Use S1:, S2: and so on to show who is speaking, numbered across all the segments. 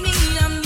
S1: me, I'm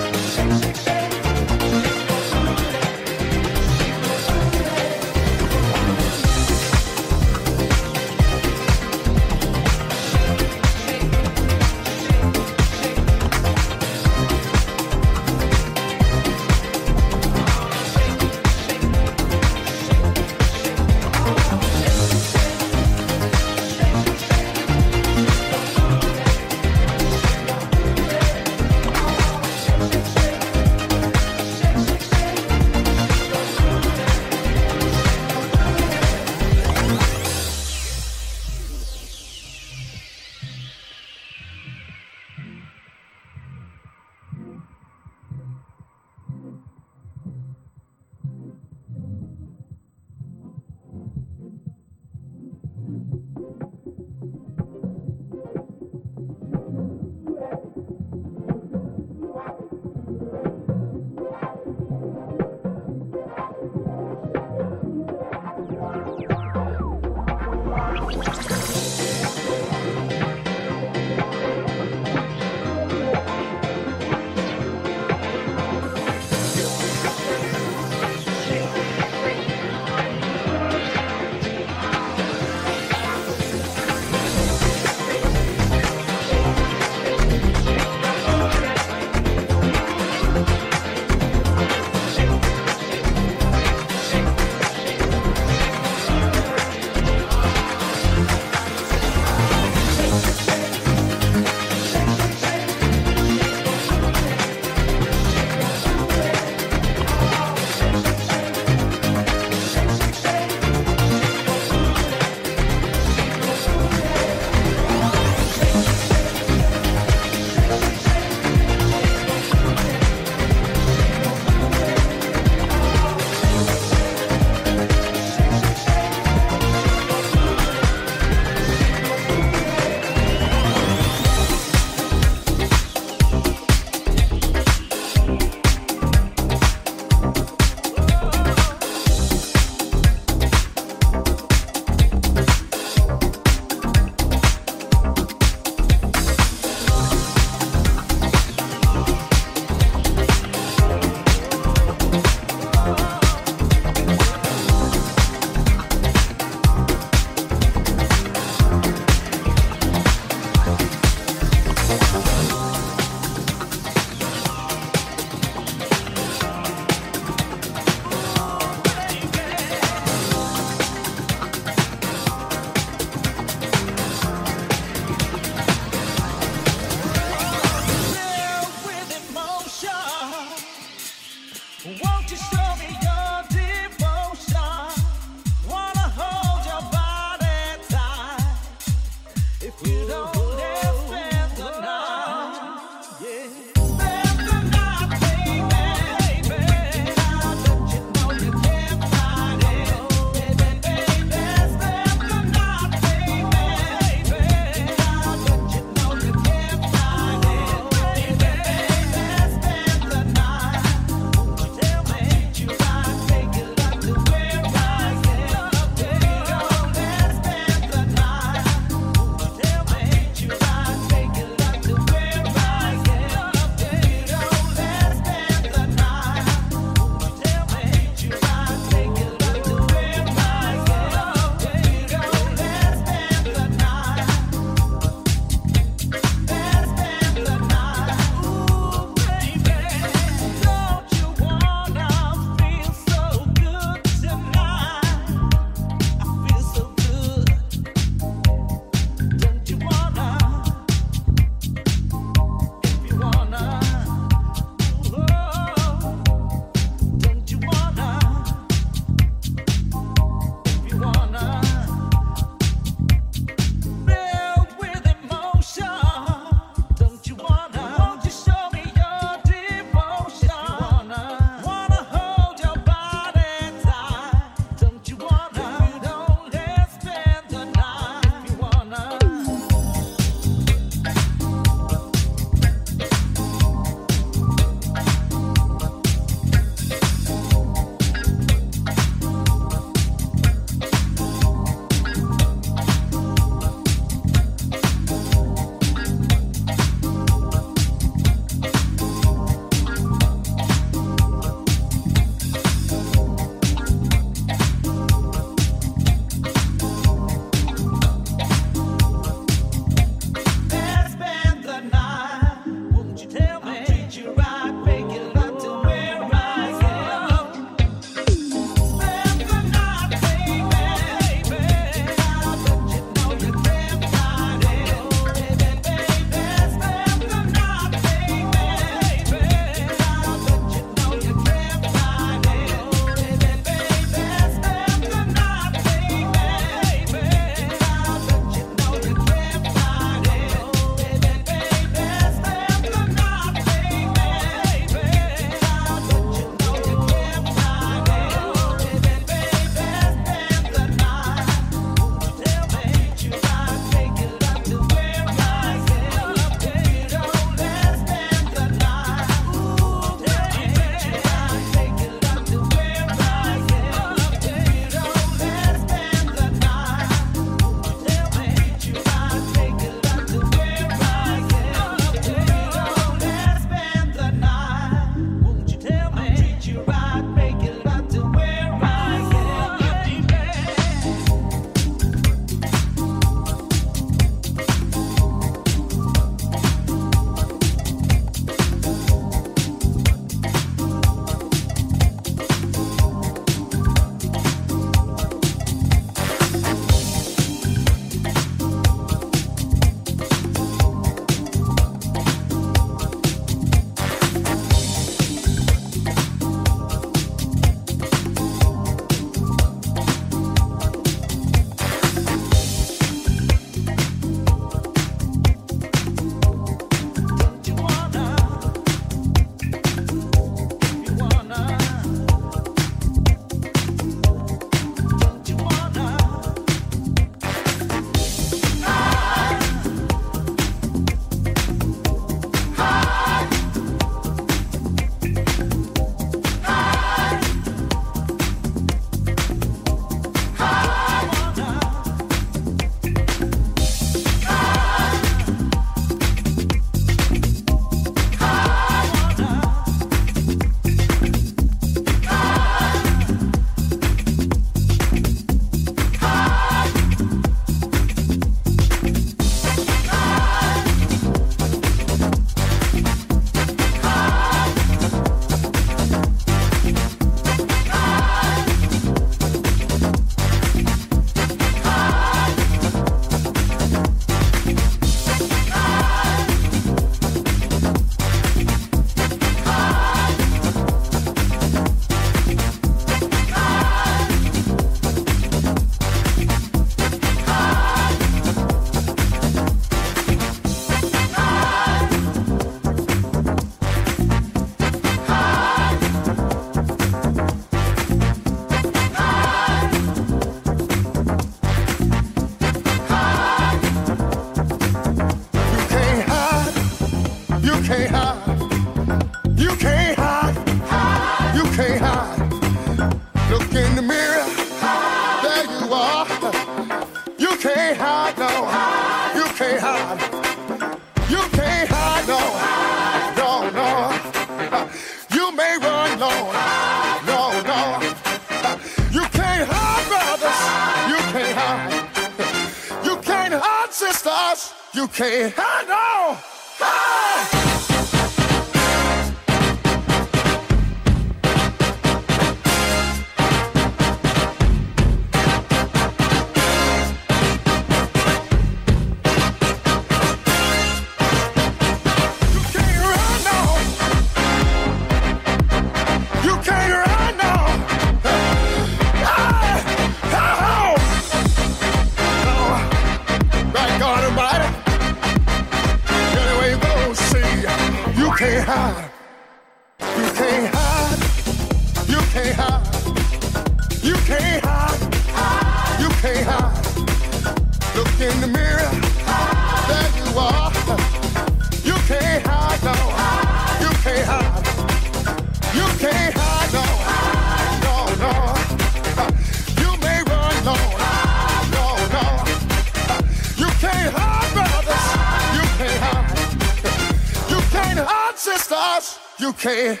S2: can't